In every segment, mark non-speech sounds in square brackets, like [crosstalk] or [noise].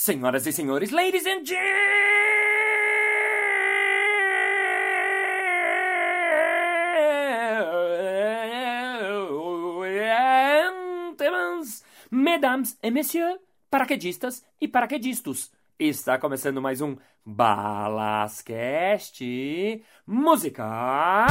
Senhoras e senhores, ladies and gentlemen, mesdames et messieurs, paraquedistas e paraquedistas. Está começando mais um Balascast Música.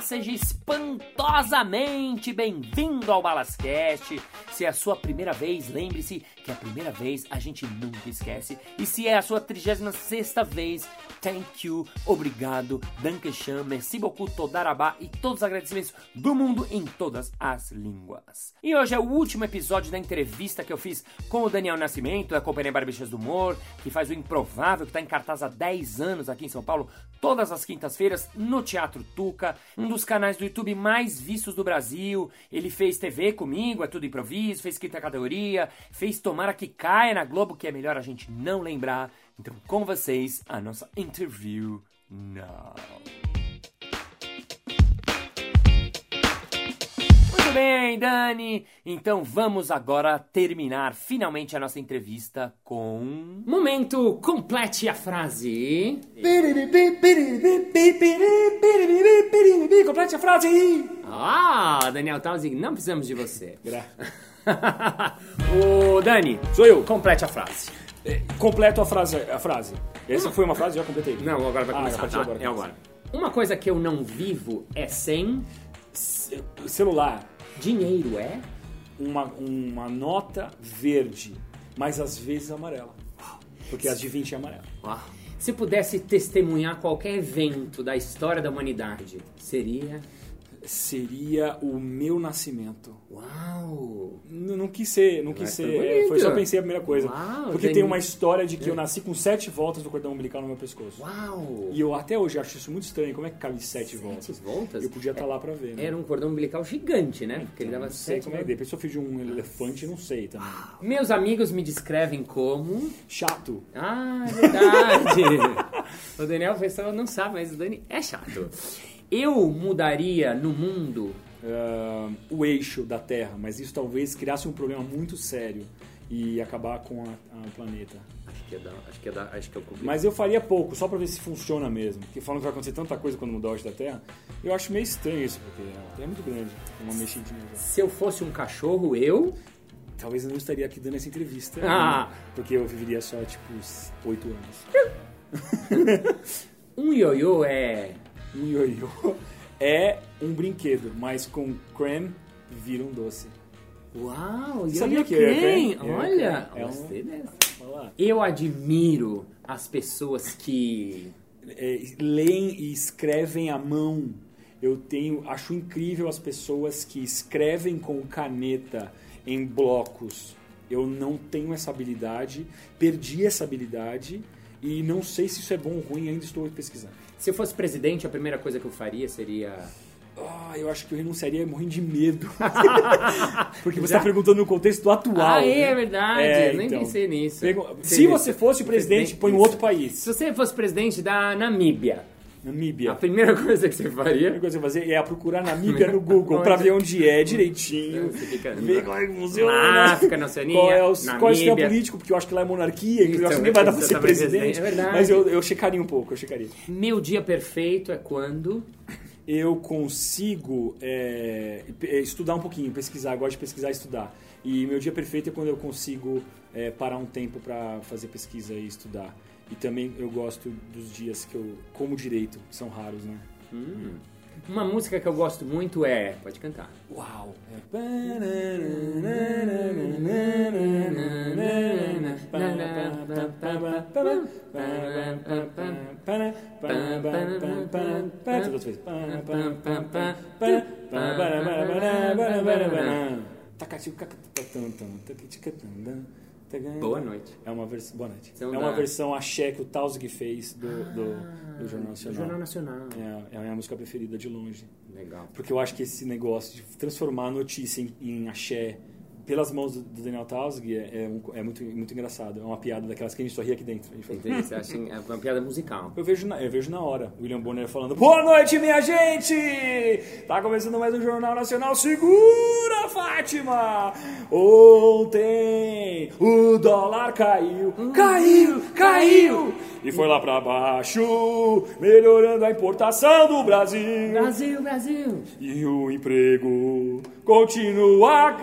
Seja espantosamente bem-vindo ao Balascast. Se é a sua primeira vez, lembre-se que a primeira vez a gente nunca esquece. E se é a sua 36 vez, thank you, obrigado, dankeschön, merci beaucoup, todarabá e todos os agradecimentos do mundo em todas as línguas. E hoje é o último episódio da entrevista que eu fiz com o Daniel Nascimento, da Companhia Barbixas do Humor, que faz o Improvável, que está em cartaz há 10 anos aqui em São Paulo, todas as quintas-feiras no Teatro Tuca, um dos canais do YouTube mais vistos do Brasil. Ele fez TV comigo, é tudo improviso, fez quinta categoria, fez Tomara que Caia na Globo, que é melhor a gente não lembrar. Então, com vocês, a nossa interview now. Muito bem, Dani. Então vamos agora terminar finalmente a nossa entrevista com. Momento complete a frase. Complete a frase! Ah, Daniel Townsend, não precisamos de você. [laughs] Ô, Dani, Sou eu. complete a frase. É, Completo a frase. A frase. Essa foi uma frase, já completei. Não, agora vai Ah, começar, a partir tá? de agora É agora. Uma coisa que eu não vivo é sem C- Celular, dinheiro, é? uma, uma nota verde, mas às vezes amarela. Porque as de 20 é amarela. Se pudesse testemunhar qualquer evento da história da humanidade, seria. Seria o meu nascimento. Uau! Não, não quis ser, não quis Mas ser. foi é. Foi só pensei a primeira coisa. Uau, porque tem- tem uma história de que eu nasci com sete voltas do cordão umbilical no meu pescoço. Uau! E eu até hoje acho isso muito estranho. Como é que cabe sete, voltas? Sete voltas? Eu podia estar lá pra ver. Né? Era um cordão umbilical gigante, né? Porque ele Então, dava não sei sete como é que voltas. depois se eu fiz de um elefante, não sei também. Meus amigos me descrevem como. Chato. Ah, é verdade! [laughs] o Daniel pessoal não sabe, mas o Dani é chato. Eu mudaria no mundo. ah, o eixo da Terra, mas isso talvez criasse um problema muito sério e acabar com a, a- o planeta. Acho que é da. Acho que é da. Acho que é o Kubrick. Mas eu faria pouco, só pra ver se funciona mesmo. Porque falam que vai acontecer tanta coisa quando mudar o eixo da Terra. Eu acho meio estranho isso, porque a Terra é muito grande. Uma mexidinha já. Se eu fosse um cachorro, eu. Talvez eu não estaria aqui dando essa entrevista. Ah. né? Porque eu viveria só, tipo, uns oito anos. [laughs] Um ioiô é. Um ioiô [laughs] é um brinquedo, mas com creme vira um doce. Uau, Sabia ioiô que é? É, Olha, é gostei dessa. Eu admiro as pessoas que. é, leem e escrevem à mão. Eu tenho, acho incrível as pessoas que escrevem com caneta em blocos. Eu não tenho essa habilidade, perdi essa habilidade e não sei se isso é bom ou ruim, ainda estou pesquisando. Se eu fosse presidente, a primeira coisa que eu faria seria. Ah, eu acho que eu renunciaria morrendo de medo. [laughs] Porque você está perguntando no contexto atual. ah, é, né? verdade. É, eu nem então. pensei nisso. Pego- Se você fosse o presidente, põe um outro país. Se você fosse presidente da Namíbia, Namíbia. a primeira [laughs] coisa que você A faria. primeira coisa que você fazer é procurar Namíbia no Google pra ver onde é direitinho. [laughs] Ver como é que funciona. Na África, na Oceania, Qual é o, qual é sistema político, porque eu acho que lá é monarquia, então eu acho que nem vai dar pra você ser tá presidente, presidente. é verdade. Mas eu, eu checaria um pouco, eu checaria. Meu dia perfeito é quando. Eu consigo é, é, estudar um pouquinho, pesquisar, eu gosto de pesquisar e estudar. E meu dia perfeito é quando eu consigo é, parar um tempo pra fazer pesquisa e estudar. E também eu gosto dos dias que eu como direito, que são raros, né? Uma música que eu gosto muito é. Pode cantar. Uau! Boa noite. É uma versão. Boa noite. Então é uma versão axé que o Tausig fez do, do, do Jornal Nacional. Jornal Nacional. É, é a minha música preferida de longe. Legal. Porque eu acho que esse negócio de transformar a notícia em, em axé pelas mãos do, do Daniel Tausig é, é, um- é muito, muito engraçado. É uma piada daquelas que a gente só ri aqui dentro. Entendi, você [laughs] acha é uma piada musical. Eu vejo, na, eu vejo na hora o William Bonner falando Boa noite, minha gente! Tá começando mais um Jornal Nacional. Segura, Fátima! Ontem o dólar caiu, caiu, caiu! E foi lá pra baixo, melhorando a importação do Brasil. Brasil, Brasil! E o emprego continua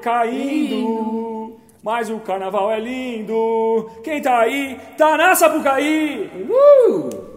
caindo. Mas o carnaval é lindo. Quem tá aí, tá na Sapucaí. Uh!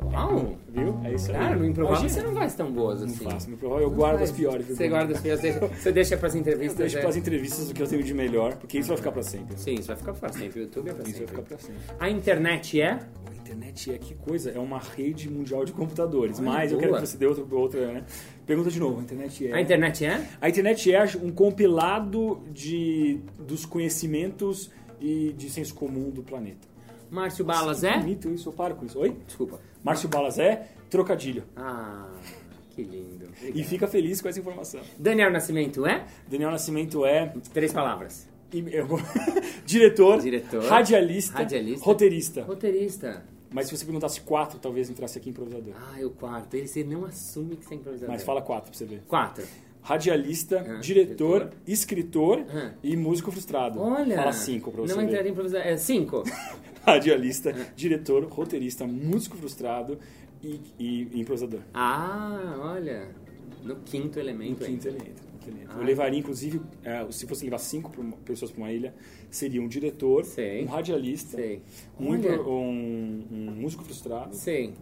É isso. Cara, no improvável você não faz tão boas assim. Não faço, no improvável eu guardo as piores. Você guarda as piores, você deixa pras entrevistas. Deixa é. para as entrevistas o que eu tenho de melhor, porque isso vai ficar pra sempre. Sim, isso vai ficar pra sempre. O YouTube é pra Isso vai sempre. ficar pra sempre. A internet é? A internet é que coisa, é uma rede mundial de computadores. Olha, mas eu quero boa. que você dê outra, outra né? Pergunta de novo, a internet é. A internet é? A internet é um compilado de, dos conhecimentos e de senso comum do planeta. Márcio Balas é? bonito isso, eu paro com isso. Oi? Desculpa. Márcio Balas é trocadilho. Ah, que lindo. E Obrigado. fica feliz com essa informação. Daniel Nascimento é? Daniel Nascimento é Três palavras. e- [laughs] diretor, Diretor, radialista, radialista. roteirista. Roteirista. Mas se você perguntasse quatro, talvez entrasse aqui improvisador. Ah, o quarto. Ele você não assume que você é improvisador. Mas fala quatro pra você ver. Quatro. Radialista, Ah, diretor, diretor. escritor Ah. e músico frustrado. Olha. Fala cinco pra você Não entraria em improvisador. É cinco. [laughs] Radialista, diretor, roteirista, músico frustrado e, e- e improvisador. Ah, olha. No quinto Em elemento. quinto aí. ele entra. em quinto ele entra. Ah. Eu levaria, inclusive, é, se fosse levar cinco pessoas para uma ilha, seria um diretor, Sei. um radialista, Sei. um, um- um músico frustrado, Sei.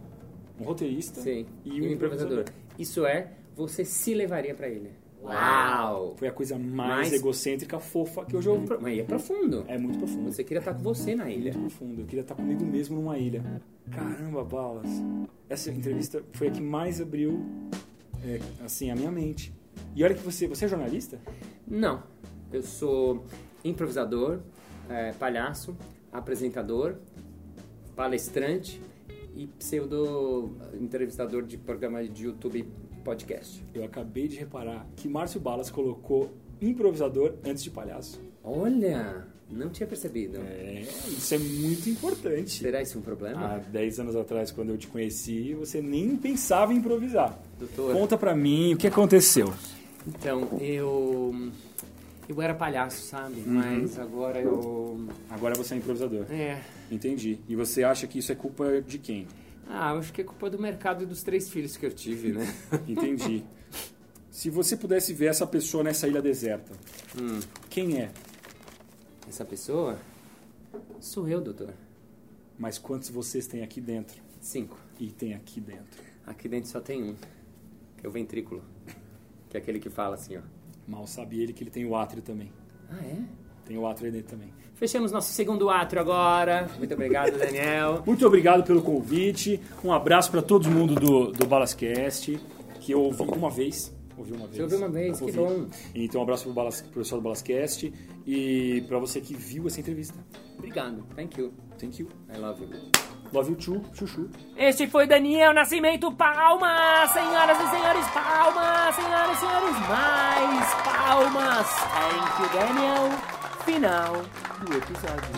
um roteirista Sei. e um improvisador. Isso é, você se levaria pra ele. Uau! Foi a coisa mais, Mais- egocêntrica, fofa que eu já ouvi. Pro- Mas é profundo. É muito profundo. Você queria estar com você na ilha. Muito profundo. Eu queria estar comigo mesmo numa ilha. Caramba, balas. Essa entrevista foi a que mais abriu, é, assim, a minha mente. E olha que você, você é jornalista? Não. Eu sou improvisador, é, palhaço, apresentador, palestrante e pseudo entrevistador de programa de YouTube podcast. Eu acabei de reparar que Márcio Balas colocou improvisador antes de palhaço. Olha, não tinha percebido. É, isso é muito importante. Será isso um problema? Há 10 anos atrás, quando eu te conheci, você nem pensava em improvisar. Doutor. Conta pra mim o que aconteceu. Então, eu. Eu era palhaço, sabe? Mas agora eu. Agora você é improvisador. É. Entendi. E você acha que isso é culpa de quem? Ah, eu acho que é culpa do mercado e dos três filhos que eu tive, né? [laughs] Entendi. Se você pudesse ver essa pessoa nessa ilha deserta, Hum, quem é? essa pessoa sou eu, doutor. Mas quantos vocês têm aqui dentro? Cinco. E tem aqui dentro? Aqui dentro só tem um, que é o ventrículo. Que é aquele que fala assim, ó. Mal sabe ele que ele tem o átrio também. Ah, é? Tem o átrio aí dentro também. Fechamos nosso segundo átrio agora. Muito obrigado, Daniel. [laughs] Muito obrigado pelo convite. Um abraço para todo mundo do, do Balascast, que eu ouvi uma vez. Ouvi uma vez. Você ouviu uma vez? Que Ouvi. bom. Então, um abraço pro, Balas, pro pessoal do Balascast e para você que viu essa entrevista. Obrigado. Thank you. Thank you. I love you. Love you too, chuchu. Este foi Daniel Nascimento. Palmas, senhoras e senhores, palmas, senhoras e senhores, mais palmas. Thank you, Daniel. Final do episódio.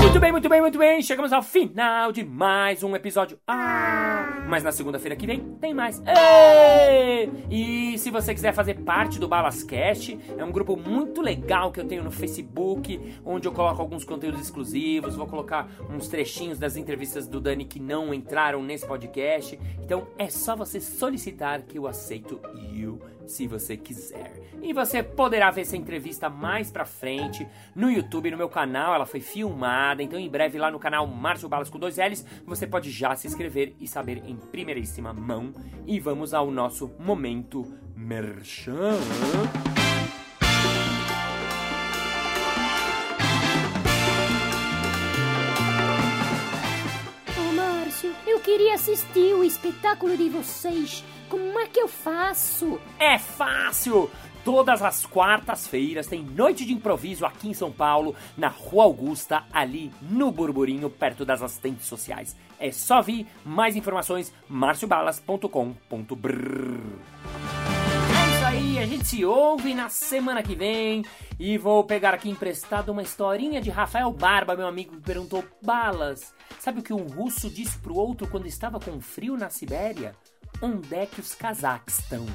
Muito bem, muito bem, muito bem. Chegamos ao final de mais um episódio. Ah, mas na segunda-feira que vem tem mais. Ê! E se você quiser fazer parte do Balascast, é um grupo muito legal que eu tenho no Facebook, onde eu coloco alguns conteúdos exclusivos, vou colocar uns trechinhos das entrevistas do Dani que não entraram nesse podcast. Então é só você solicitar que eu aceito you se você quiser. E você poderá ver essa entrevista mais pra frente no YouTube, no meu canal. Ela foi filmada, então em breve lá no canal Márcio Balas com dois L's, você pode já se inscrever e saber em primeiríssima mão. E vamos ao nosso momento merchan. Queria assistir o espetáculo de vocês. Como é que eu faço? É fácil! Todas as quartas-feiras tem noite de improviso aqui em São Paulo, na Rua Augusta, ali no Burburinho, perto das assistentes sociais. É só vir, mais informações, marciobalas.com.br. a gente se ouve na semana que vem. E vou pegar aqui emprestado uma historinha de Rafael Barba, meu amigo, que perguntou: Balas, sabe o que um russo disse pro outro quando estava com frio na Sibéria? Onde é que os casaques estão?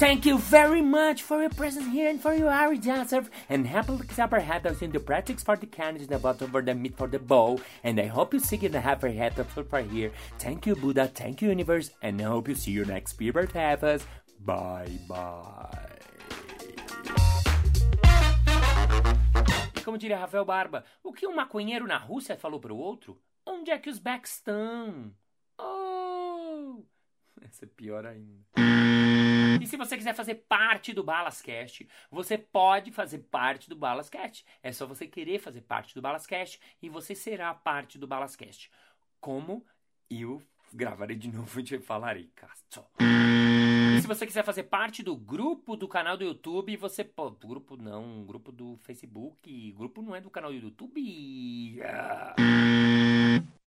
Thank you very much for your presence here and for your Harry answer. And happy supper hat in the practice for the candies, in the bottom for the meat for the bowl. And I hope you see you in the happy hat for here. Thank you, Buddha. Thank you, universe. And I hope you see you next Spirit Tapas. Bye bye. Como diria Rafael Barba, o que um maconheiro na Rússia falou pro outro? Onde é que os backs estão? Oh! [laughs] Essa é pior ainda. E se você quiser fazer parte do Balascast, você pode fazer parte do Balascast. É só você querer fazer parte do Balascast e você será parte do Balascast. Como eu gravarei de [laughs] novo e falarei, Castro. E se você quiser fazer parte do grupo do canal do YouTube, você pode. Grupo não, grupo do Facebook. Grupo não é do canal do YouTube. Ah.